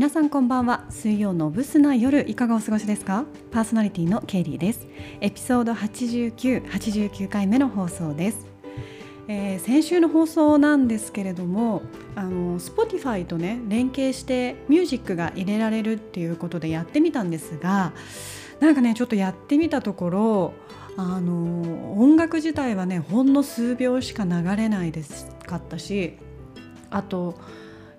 皆さんこんばんは。水曜のブスな夜いかがお過ごしですか？パーソナリティのケイリーです。エピソード89、89回目の放送です。えー、先週の放送なんですけれどもあの Spotify とね連携してミュージックが入れられるっていうことでやってみたんですがなんかねちょっとやってみたところあの音楽自体はねほんの数秒しか流れないですかったしあと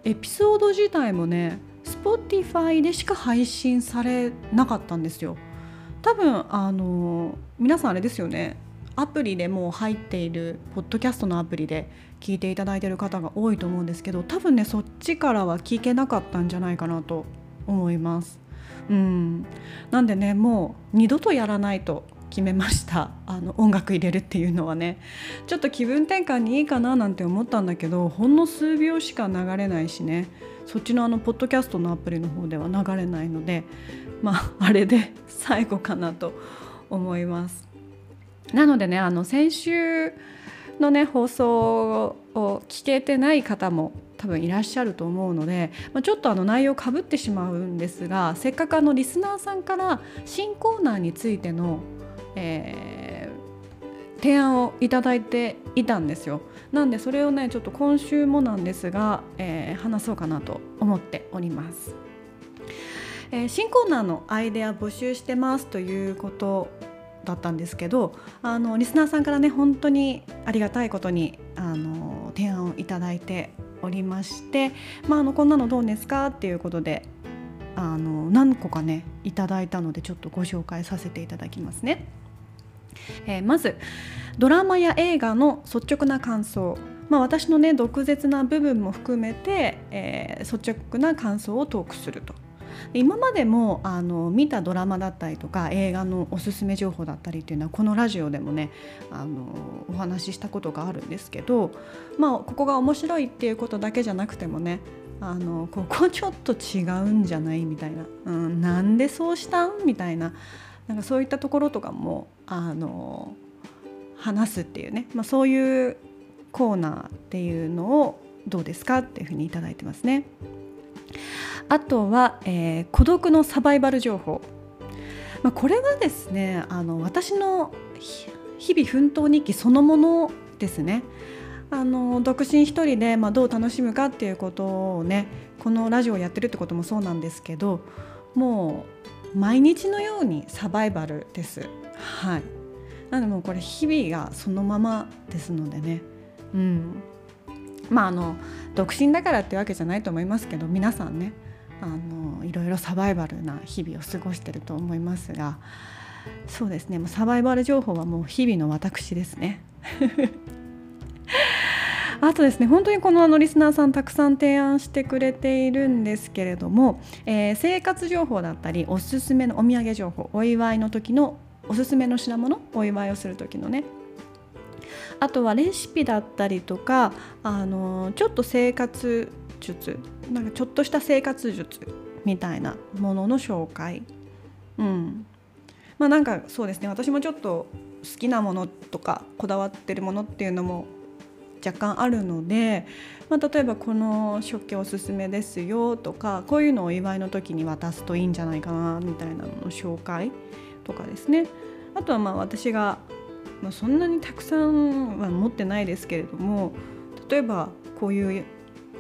エピソード自体もね Spotify でしか配信されなかったんですよ。多分あの皆さんあれですよね。アプリでもう入っているポッドキャストのアプリで聞いていただいている方が多いと思うんですけど多分ねそっちからは聞けなかったんじゃないかなと思います。うん。なんでねもう二度とやらないと決めました。あの音楽入れるっていうのはね。ちょっと気分転換にいいかななんて思ったんだけどほんの数秒しか流れないしね。そっちのあのポッドキャストのアプリの方では流れないのでまああれで最後かなと思います。なのでねあの先週のね放送を聞けてない方も多分いらっしゃると思うので、まあ、ちょっとあの内容かぶってしまうんですがせっかくあのリスナーさんから新コーナーについてのえー、提案をいただいていたんですよなんでそれをねちょっと今週もなんですが、えー、話そうかなと思っております、えー、新コーナーのアイデア募集してますということだったんですけどあのリスナーさんからね本当にありがたいことにあの提案をいただいておりまして、まあ、あのこんなのどうですかっていうことであの何個かねいただいたのでちょっとご紹介させていただきますね。えー、まずドラマや映画の率直な感想、まあ、私のね毒舌な部分も含めて、えー、率直な感想をトークすると。今までもあの見たドラマだったりとか映画のおすすめ情報だったりっていうのはこのラジオでもねあのお話ししたことがあるんですけど、まあ、ここが面白いっていうことだけじゃなくてもねあのここちょっと違うんじゃないみたいな、うん、なんでそうしたんみたいななんかそういったところとかもあの話すっていうね、まあ、そういうコーナーっていうのをどうですかっていうふうに頂いてますね。あとは、えー、孤独のサバイバル情報、まあ、これはですねあの私の日々奮闘日記そのものですね。あの独身一人で、まあ、どう楽しむかっていうことをねこのラジオをやってるってこともそうなんですけどもう毎日のようにサバイバルです。はいなのでもうこれ日々がそのままですのでねうんまああの独身だからってわけじゃないと思いますけど皆さんねあのいろいろサバイバルな日々を過ごしてると思いますがそうですねもうサバイバル情報はもう日々の私ですね。あとですね本当にこのあのリスナーさんたくさん提案してくれているんですけれども、えー、生活情報だったりおすすめのお土産情報お祝いの時のおすすめの品物お祝いをする時のね。あとはレシピだったりとかあのちょっと生活術なんかちょっとした生活術みたいなものの紹介。うん。まあなんかそうですね私もちょっと好きなものとかこだわってるものっていうのも若干あるので、まあ、例えばこの食器おすすめですよとかこういうのをお祝いの時に渡すといいんじゃないかなみたいなのの紹介とかですね。あとはまあ私が、まあ、そんなにたくさんは持ってないですけれども例えばこういう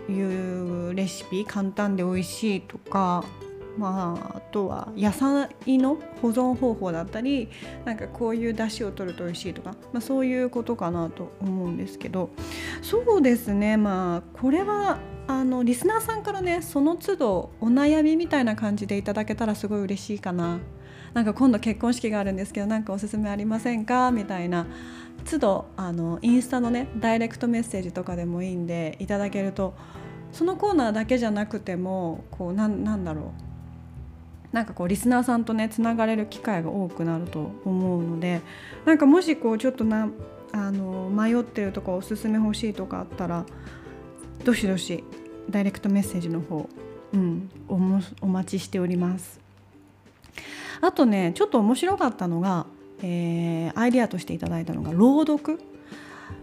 いうレシピ簡単で美味しいとかまあ、あとは野菜の保存方法だったりなんかこういう出汁を取ると美味しいとか、まあ、そういうことかなと思うんですけどそうですねまあこれはあのリスナーさんからねその都度お悩みみたいな感じでいただけたらすごい嬉しいかな。なんか今度結婚式があるんですけど何かおすすめありませんか？みたいな都度あのインスタのねダイレクトメッセージとかでもいいんでいただけるとそのコーナーだけじゃなくてもこうなんだろうなんかこうリスナーさんとねつながれる機会が多くなると思うのでなんかもしこうちょっとなあの迷ってるとかおすすめ欲しいとかあったらどしどしダイレクトメッセージの方、うん、おもお待ちしております。あとねちょっと面白かったのが、えー、アイデアとしていただいたのが朗読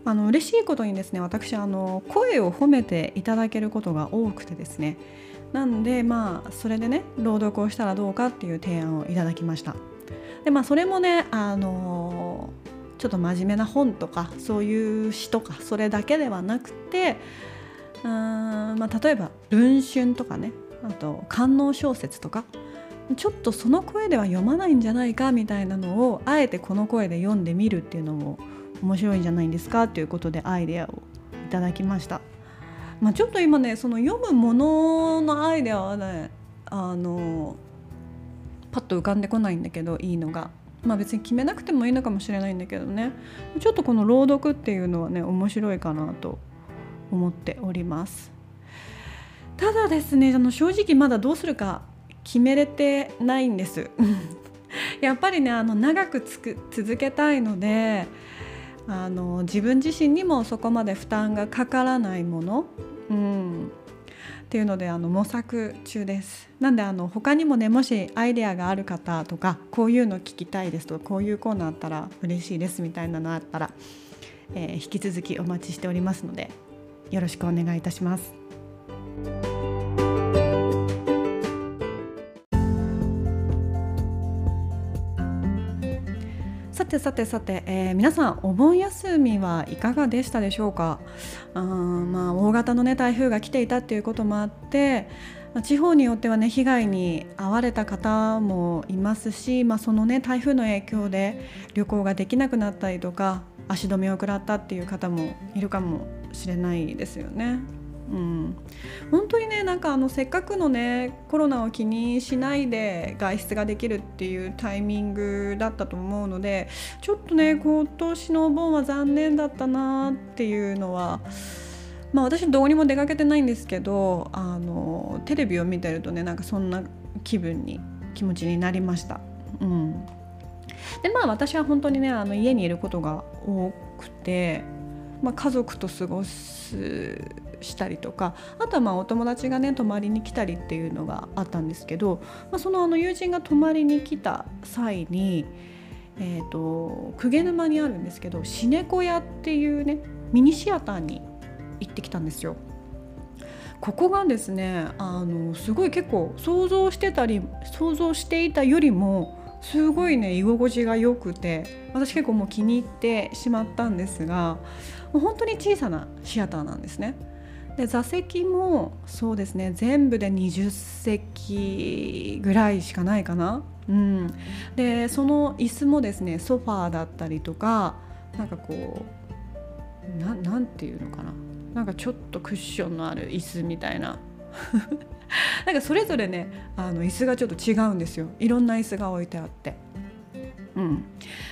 あの嬉しいことにですね私あの声を褒めていただけることが多くてですねなんでまあそれでね朗読をしたらどうかっていう提案をいただきましたでまあそれもねあのちょっと真面目な本とかそういう詩とかそれだけではなくてうーん、まあ、例えば「文春」とかねあと官能小説とかちょっとその声では読まないんじゃないかみたいなのをあえてこの声で読んでみるっていうのも面白いんじゃないんですかということでアイデアをいただきました。まあ、ちょっと今ねその読むもののアイデアはねあのパッと浮かんでこないんだけどいいのが。まあ別に決めなくてもいいのかもしれないんだけどね。ちょっとこの朗読っていうのはね面白いかなと思っております。ただですねあの正直まだどうするか決めれてないんです。やっぱりねあの長くつく続けたいのであの自分自身にもそこまで負担がかからないもの、うん、っていうのであの模索中です。なんであの他にもねもしアイデアがある方とかこういうの聞きたいですとかこういうコーナーあったら嬉しいですみたいなのあったら、えー、引き続きお待ちしておりますのでよろしくお願いいたします。てさてさて、えー、皆さんお盆休みはいかがでしたでしょうか？あまあ大型のね台風が来ていたっていうこともあってま地方によってはね被害に遭われた方もいますし、まあ、そのね台風の影響で旅行ができなくなったりとか足止めを食らったっていう方もいるかもしれないですよね。うん、本当にねなんかあのせっかくのねコロナを気にしないで外出ができるっていうタイミングだったと思うのでちょっとね今年のお盆は残念だったなっていうのは。まあ、私どこにも出かけてないんですけどあのテレビを見てるとねなんかそんな気分に気持ちになりました。うん、でまあ私は本当にねあの家にいることが多くて、まあ、家族と過ごすしたりとかあとはまあお友達がね泊まりに来たりっていうのがあったんですけど、まあ、そのあの友人が泊まりに来た際に、えー、沼にあるんですけどシネコ屋っていうねミニシアターに行ってきたんですよ。ここがですねあのすごい結構想像してたり想像していたよりもすごいね居心地が良くて私結構もう気に入ってしまったんですがもう本当に小さなシアターなんですね。で座席もそうですね全部で20席ぐらいしかないかな。うん、でその椅子もですねソファーだったりとかなんかこうななんていうのかななんかちょっとクッションのある椅子みたいな なんかそれぞれねあの椅子がちょっと違うんですよいろんな椅子が置いてあって。うん、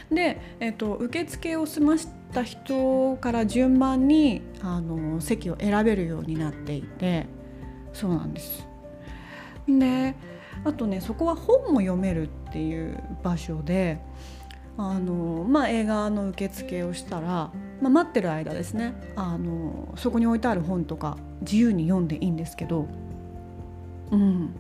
で、えーと、受付を済ました人から順番にあの席を選べるようになっていてそうなんです。であとねそこは本も読めるっていう場所であの、まあ、映画の受付をしたら、まあ、待ってる間ですね。あのそこに置いてある本とか自由に読んでいいんですけど、うん、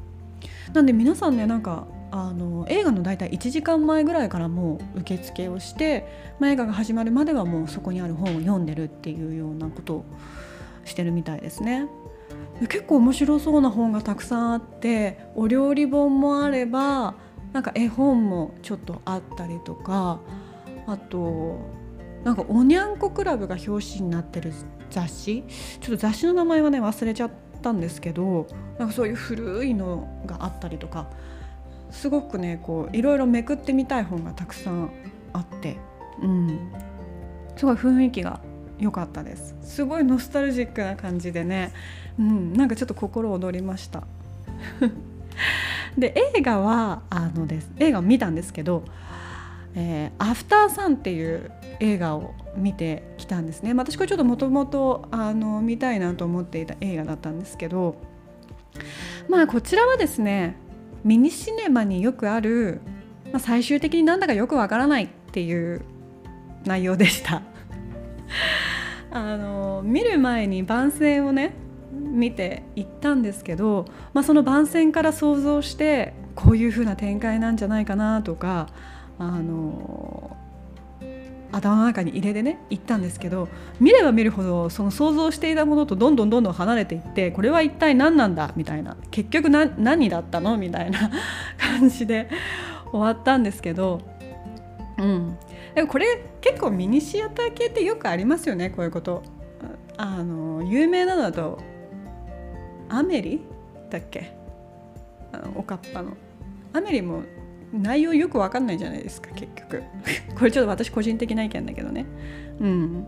なんで皆さんねなんかあの映画の大体1時間前ぐらいからもう受付をして、まあ、映画が始まるまではもうそこにある本を読んでるっていうようなことをしてるみたいですね。結構面白そうな本がたくさんあってお料理本もあればなんか絵本もちょっとあったりとかあとなんかおにゃんこクラブが表紙になってる雑誌ちょっと雑誌の名前はね忘れちゃったんですけどなんかそういう古いのがあったりとかすごくねこういろいろめくってみたい本がたくさんあって、うん、すごい雰囲気が良かったです。すごいノスタルジックな感じでね、うん、なんかちょっと心躍りました。で映画はあのです映画を見たんですけど「えー、アフターサン」っていう映画を見てきたんですね。私これちょっともともと見たいなと思っていた映画だったんですけどまあこちらはですねミニシネマによくある、まあ、最終的になんだかよくわからないっていう内容でした。あの見る前に番宣をね見て行ったんですけど、まあ、その番宣から想像してこういう風な展開なんじゃないかなとかあの頭の中に入れてね行ったんですけど見れば見るほどその想像していたものとどんどんどんどん離れていってこれは一体何なんだみたいな。結局何だったの？みたいな 感じで終わったんですけど、うん、でもこれ結構ミニシアター系ってよくありますよねこういうこと。あの有名なのだとアメリだっけ？あのおかっぱの。アメリも内容よく分かんないじゃないですか結局。これちょっと私個人的な意見だけどね。うん。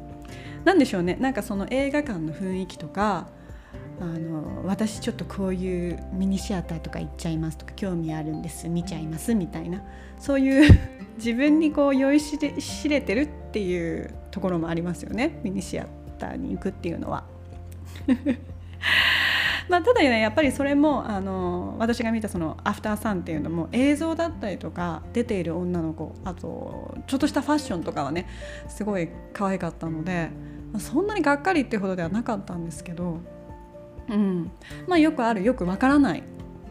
何でしょうね。なんかその映画館の雰囲気とかあの私ちょっとこういうミニシアターとか行っちゃいますとか興味あるんです見ちゃいますみたいな。そういう 自分にこう酔いしれしれてるっていうところもありますよね。ミニシアターに行くっていうのは。まあ、ただねやっぱりそれもあの私が見たその「アフターサン」っていうのも映像だったりとか出ている女の子あとちょっとしたファッションとかはねすごい可愛かったのでそんなにがっかりっていうほどではなかったんですけど、うん。まあ、よくあるよくわからない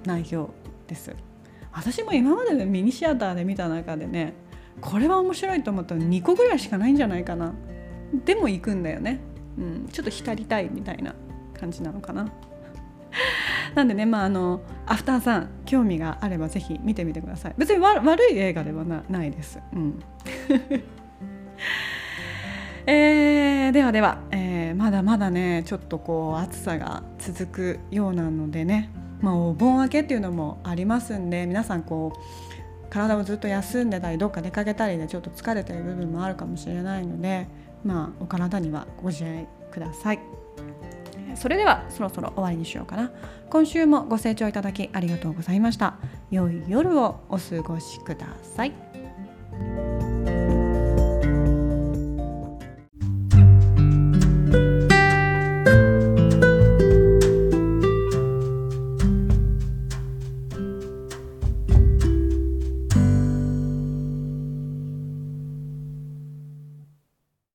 内容です。私も今まででミニシアターで見た中でねこれは面白いと思ったら2個ぐらいしかないんじゃないかな。でも行くんだよね、うん、ちょっと浸りたいみたいな感じなのかな。なんでねまああのアフターさん興味があればぜひ見てみてください。別に悪い映画ではないです、うん。えー、ではでは、えー、まだまだねちょっとこう暑さが続くようなのでね、まあ、お盆明けっていうのもありますんで皆さんこう体をずっと休んでたりどっか出かけたりでちょっと疲れてる部分もあるかもしれないので、まあ、お体にはご自愛ください。それではそろそろ終わりにしようかな。今週もご清聴いただきありがとうございました。良い夜をお過ごしください。